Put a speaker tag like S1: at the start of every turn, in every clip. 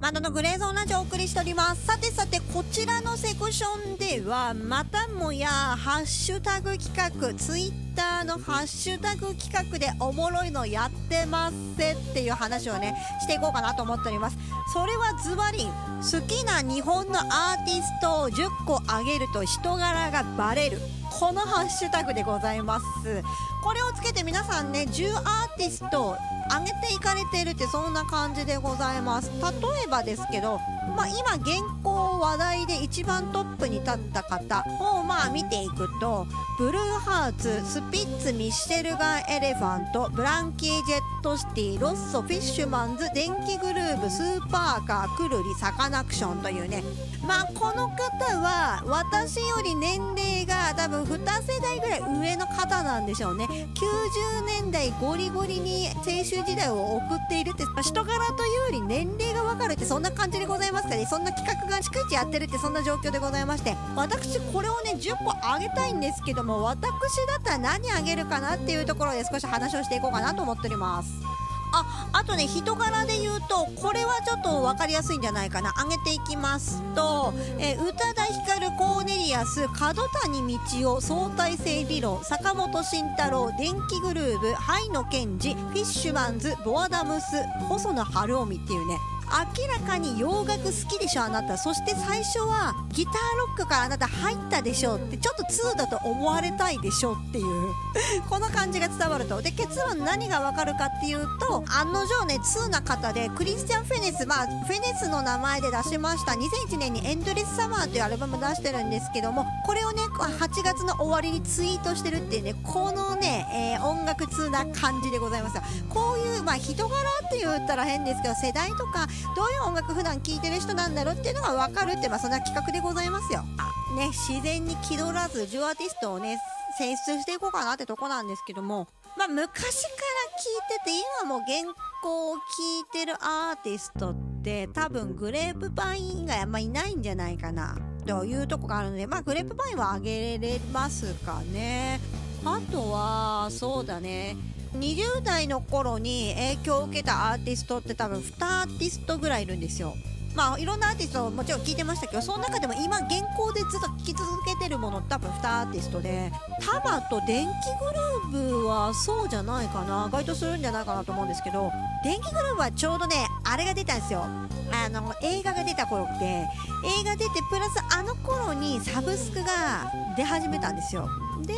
S1: マドのグレーゾーンラジオをお送りしております。さてさてこちらのセクションではまたもやハッシュタグ企画ツイッターのハッシュタグ企画でおもろいのやってますっていう話をねしていこうかなと思っております。それはズバリ好きな日本のアーティストを10個あげると人柄がバレる。このハッシュタグでございます。これをつけて皆さんね10アーティスト上げていかれてるってそんな感じでございます。例えばですけど、まあ、今現行話題で一番トップに立った方をまあ見ていくとブルーハーツスピッツミッシェルガンエレファントブランキー・ジェット・シティロッソフィッシュマンズ電気グルーブスーパーカーくるりサカナクションというね。まあこの方は私より年齢が多分2世代ぐらい上の方なんでしょうね。90年代ゴリゴリに青春時代を送っているって人柄というより年齢がわかるってそんな感じでございますかね。そんな企画が逐一やってるってそんな状況でございまして。私これをね10個あげたいんですけども私だったら何あげるかなっていうところで少し話をしていこうかなと思っております。ああとね人柄で言うとこれはちょっと分かりやすいんじゃないかな。上げていきますと、え、宇多田ヒカルコーネリアス角谷道夫相対性理論坂本慎太郎電気グルーブハイノケンジフィッシュマンズボアダムス細野晴臣っていうね明らかに洋楽好きでしょ。あなたそして最初はギターロックからあなた入ったでしょってちょっと2だと思われたいでしょっていう。この感じが伝わると。で結論何がわかるかっていうと案の定ね2な方でクリスチャン・フェネスまあフェネスの名前で出しました。2001年にエンドレスサマーというアルバム出してるんですけどもこれをね8月の終わりにツイートしてるっていうねこのね、えー、音楽通な感じでございます。こういうまあ人柄って言ったら変ですけど世代とかどういう音楽普段聴いてる人なんだろうっていうのが分かるって、まあ、そんな企画でございますよ。ね、自然に気取らず、ジュアーティストをね、選出していこうかなってとこなんですけども、まあ、昔から聴いてて、今も原稿を聴いてるアーティストって、多分グレープパイン以外あんまいないんじゃないかな、というとこがあるので、まあ、グレープパインはあげれますかね。あとは、そうだね。20代の頃に影響を受けたアーティストって多分2アーティストぐらいいるんですよ。まあいろんなアーティストもちろん聞いてましたけどその中でも今現行でずっと聴き続けてるもの多分2アーティストでタマと電気グルーブはそうじゃないかな。該当するんじゃないかなと思うんですけど電気グルーブはちょうどねあれが出たんですよ。あの映画が出た頃って。映画出てプラスあの頃にサブスクが出始めたんですよ。で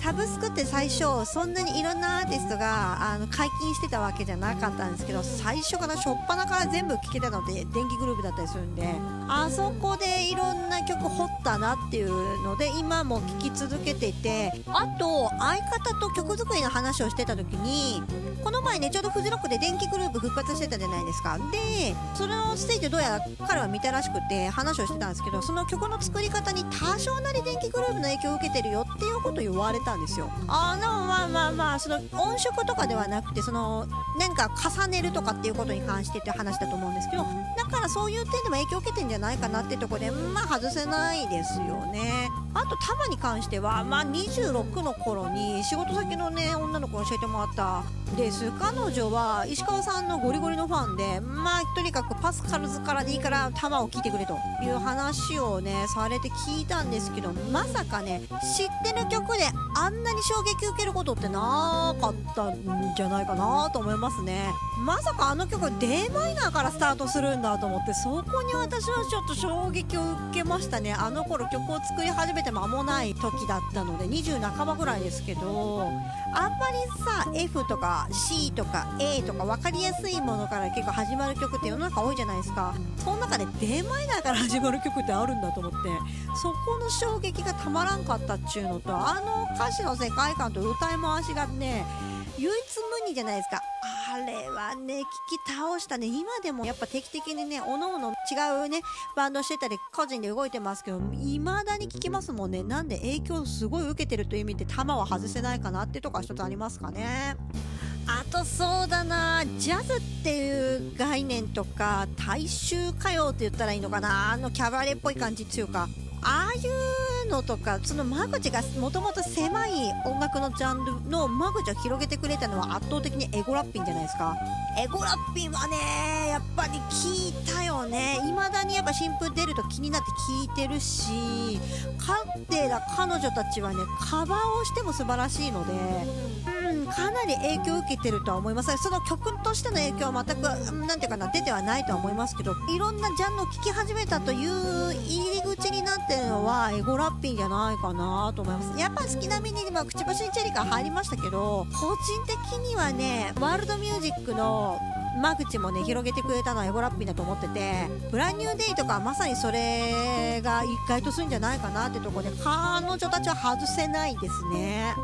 S1: サブスクって最初そんなにいろんなアーティストがあの解禁してたわけじゃなかったんですけど最初から初っ端から全部聴けたのって電気グループだったりするんであそこでいろんな曲掘ったなっていうので今も聴き続けていてあと相方と曲作りの話をしてた時にこの前ねちょうどフジロックで電気グループ復活してたじゃないですか。でそのステージをどうやら彼は見たらしくて話をしてたんですけどその曲の作り方に多少なり電気グループの影響を受けてるよっていうことを言われたんですよ。あのまあまあまあその音色とかではなくてその何か重ねるとかっていうことに関してって話だと思うんですけどだからそういう点でも影響を受けてんじゃないかなってとこでまあ外せないですよね。あとタマに関してはまあ26の頃に仕事先のね女の子に教えてもらったです。彼女は石川さんのゴリゴリのファンでまあとにかくパスカルズからでいいから球を聞いてくれという話をねされて聞いたんですけどまさかね知ってる曲であんなに衝撃受けることってなかったんじゃないかなと思いますね。まさかあの曲 d マイナーからスタートするんだと思ってそこに私はちょっと衝撃を受けましたね。あの頃曲を作り始めて間もない時だったので20半ばぐらいですけどあんまりさ F とか C とか A とか分かりやすいものから結構始まる曲って世の中多いじゃないですか。その中で d マイナーから始まる曲ってあるんだと思ってそこの衝撃がたまらんかったっちゅうのとあの歌詞の世界観と歌い回しがね唯一無二じゃないですかあれはね、聞き倒したね。今でもやっぱ定期的にね、おのおの違うね、バンドしてたり、個人で動いてますけど、未だに聞きますもんね。なんで影響すごい受けてるという意味で、弾は外せないかなってとか一つありますかね。あとそうだなジャズっていう概念とか大衆歌謡って言ったらいいのかなあのキャバレーっぽい感じっていうかああいうのとかその間口がもともと狭い音楽のジャンルの間口を広げてくれたのは圧倒的にエゴラッピンじゃないですか。エゴラッピンはねやっぱり聞いたよね。未だにやっぱ新風出ると気になって聞いてるし彼ら彼女たちはねカバーをしても素晴らしいのでうんかなり影響を受けてるとは思いますその曲としての影響は全く何ていうかな出てはないとは思いますけどいろんなジャンルを聴き始めたという入り口になってるのはエゴラッピンじゃないかなと思います。やっぱ好きなミニにもくちばしにチェリカ入りましたけど個人的にはねワールドミュージックの間口もね広げてくれたのはエゴラッピンだと思っててブランニューデイとかまさにそれが一回とするんじゃないかなってとこで彼女たちは外せないですね。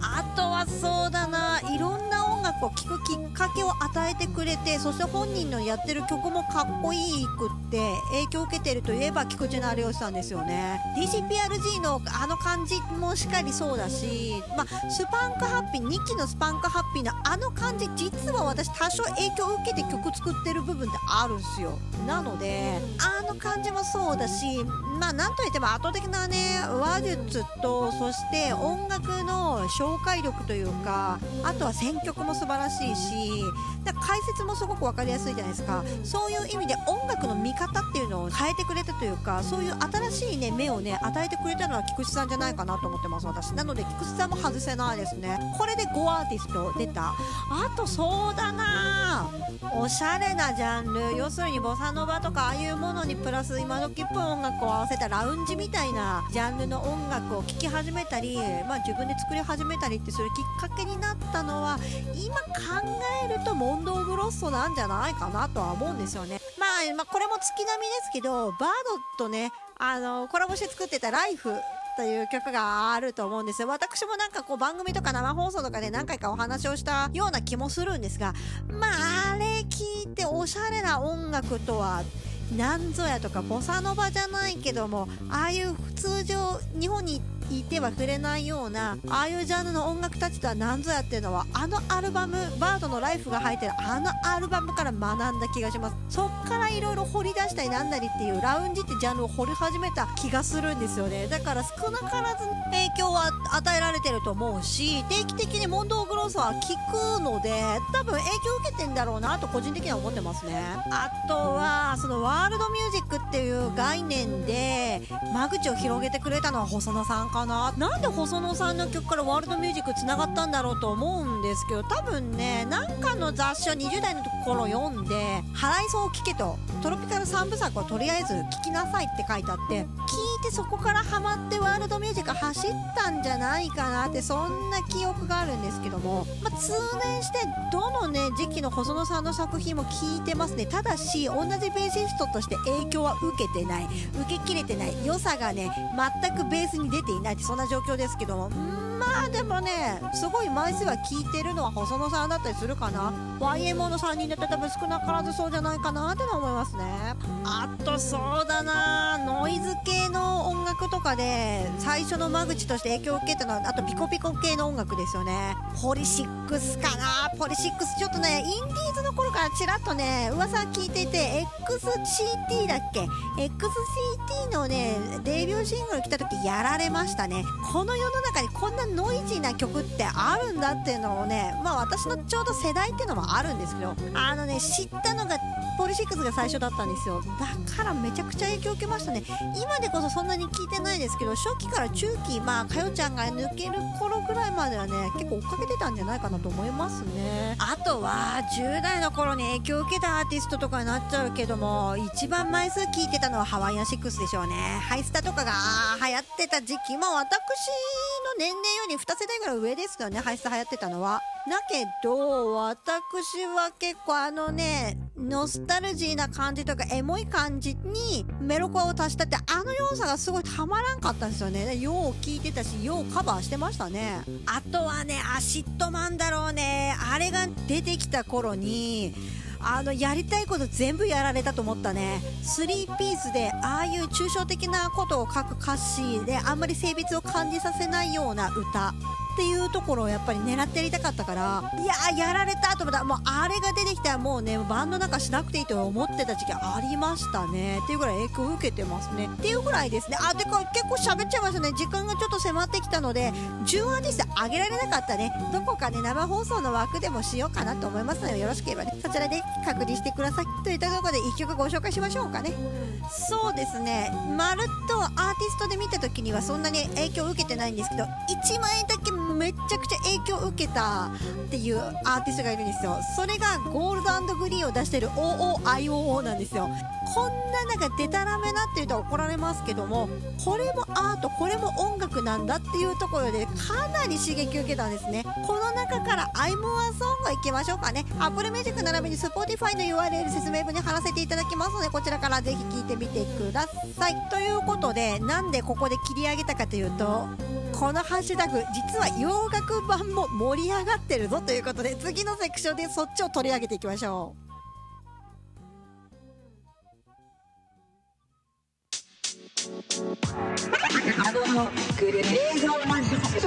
S1: あとはそうだな。いろんな音楽を聴くきっかけを与えてくれてそして本人のやってる曲もかっこいいくって影響を受けてるといえば菊池成吉さんですよね。DCPRG のあの感じもしっかりそうだし、まあ、スパンクハッピー2期のスパンクハッピーのあの感じ実は私多少影響を受けて曲作ってる部分ってあるんですよ。なのであの感じもそうだしまあなんといっても圧倒的なね話術とそして音楽の紹介力というかあとは選曲も素晴らしいし解説もすごく分かりやすいじゃないですか。そういう意味で音楽の見方っていうのを変えてくれたというかそういう新しいね目をね与えてくれたのは菊池さんじゃないかなと思ってます私。なので菊池さんも外せないですね。これで5アーティスト出た。あとそうだな。おしゃれなジャンル。要するにボサノバとかああいうものにプラス今時っぽい音楽を合わせたラウンジみたいなジャンルの音楽を聴き始めたり、まあ、自分で作り始めたりってするきっかけになったのは今考えるとモンコグ・ロッソなんじゃないかなとは思うんですよね。まあ、まあ、これも月並みですけどバードとねあのコラボして作ってた「ライフという曲があると思うんですよ。私もなんかこう番組とか生放送とかで何回かお話をしたような気もするんですが、まああれ聞いておしゃれな音楽とはなんぞやとかボサノバじゃないけどもああいう通常日本にいては触れないようなああいうジャンルの音楽たちとは何ぞやっていうのはあのアルバムバードのライフが入ってるあのアルバムから学んだ気がします。そっからいろいろ掘り出したりなんだりっていうラウンジってジャンルを掘り始めた気がするんですよね。だから少なからず影響は与えられてると思うし定期的にモンド・オブ・ロースは聞くので多分影響を受けてんだろうなと個人的には思ってますね。あとはそのワールドミュージックっていう概念で間口を広げてくれたのは細野さんかな。なんで細野さんの曲からワールドミュージックつながったんだろうと思うんですけど多分ねなんかの雑誌を20代の頃読んで「払いそう聞け」と「トロピカル3部作をとりあえず聞きなさい」って書いてあって聞いてそこからハマってワールドミュージック走ったんじゃないかなってそんな記憶があるんですけども、まあ、通年してどのね時期の細野さんの作品も聞いてますね。ただし同じベーシストとして影響は受けてない。受けきれてない。良さがね全くベースに出ていないってそんな状況ですけども。まあでもねすごい枚数は聞いてるのは細野さんだったりするかな。YMO の3人だったら多分少なからずそうじゃないかなって思いますね。あとそうだな。ノイズ系の音楽とかで最初の間口として影響を受けたのはあとピコピコ系の音楽ですよね。ポリシックスかな。ポリシックスちょっとねインディーズの頃からちらっとね噂聞いていて XCT だっけ？XCT のねデビューシングル来た時やられましたね。この世の中にこんなノイジーな曲ってあるんだっていうのをねまあ私のちょうど世代っていうのもあるんですけどあのね知ったのがポリシックスが最初だったんですよ。だからめちゃくちゃ影響を受けましたね。今でこそそんなに聞いてないですけど初期から中期まあかよちゃんが抜ける頃ぐらいまではね結構追っかけてたんじゃないかなと思いますね。あとは10代の頃に影響を受けたアーティストとかになっちゃうけども一番枚数聞いてたのはハワイアンシックスでしょうね。ハイスタとかが流行ってた時期も私の年齢より2世代ぐらい上ですよねハイスタ流行ってたのは。だけど私は結構あのねノスタルジーな感じとかエモい感じにメロコアを足したってあの要素がすごいたまらんかったんですよね。よう聞いてたしようカバーしてましたね。あとはね ACIDMAN だろうね。あれが出てきた頃にあのやりたいこと全部やられたと思ったね。3ピースでああいう抽象的なことを書く歌詞であんまり性別を感じさせないような歌。っていうところをやっぱり狙ってやりたかったからいやーやられたと思ったもうあれが出てきたらもうねバンドなんかしなくていいと思ってた時期ありましたね。っていうぐらい影響を受けてますね。っていうぐらいですね。あてか結構喋っちゃいましたね。時間がちょっと迫ってきたので10アーティスト上げられなかったね。どこかね生放送の枠でもしようかなと思いますのでよろしければねそちらで確認してください。といったところで1曲ご紹介しましょうかね。そうですね。まるっとアーティストで見た時にはそんなに影響を受けてないんですけど1枚だけめちゃくちゃ影響を受けたっていうアーティストがいるんですよ。それがゴールドグリーンを出してる OOIOO なんですよ。こんななんかデタラメなっていうと怒られますけどもこれもアートこれも音楽なんだっていうところでかなり刺激を受けたんですね。この中から I'm a Song いきましょうかね。Apple Music 並びに Spotify の URL 説明文に貼らせていただきますのでこちらからぜひ聴いてみてください。ということでなんでここで切り上げたかというとこのハッシュタグ実は洋楽版も盛り上がってるぞということで次のセクションでそっちを取り上げていきましょう。
S2: あのグレーゾーンマジック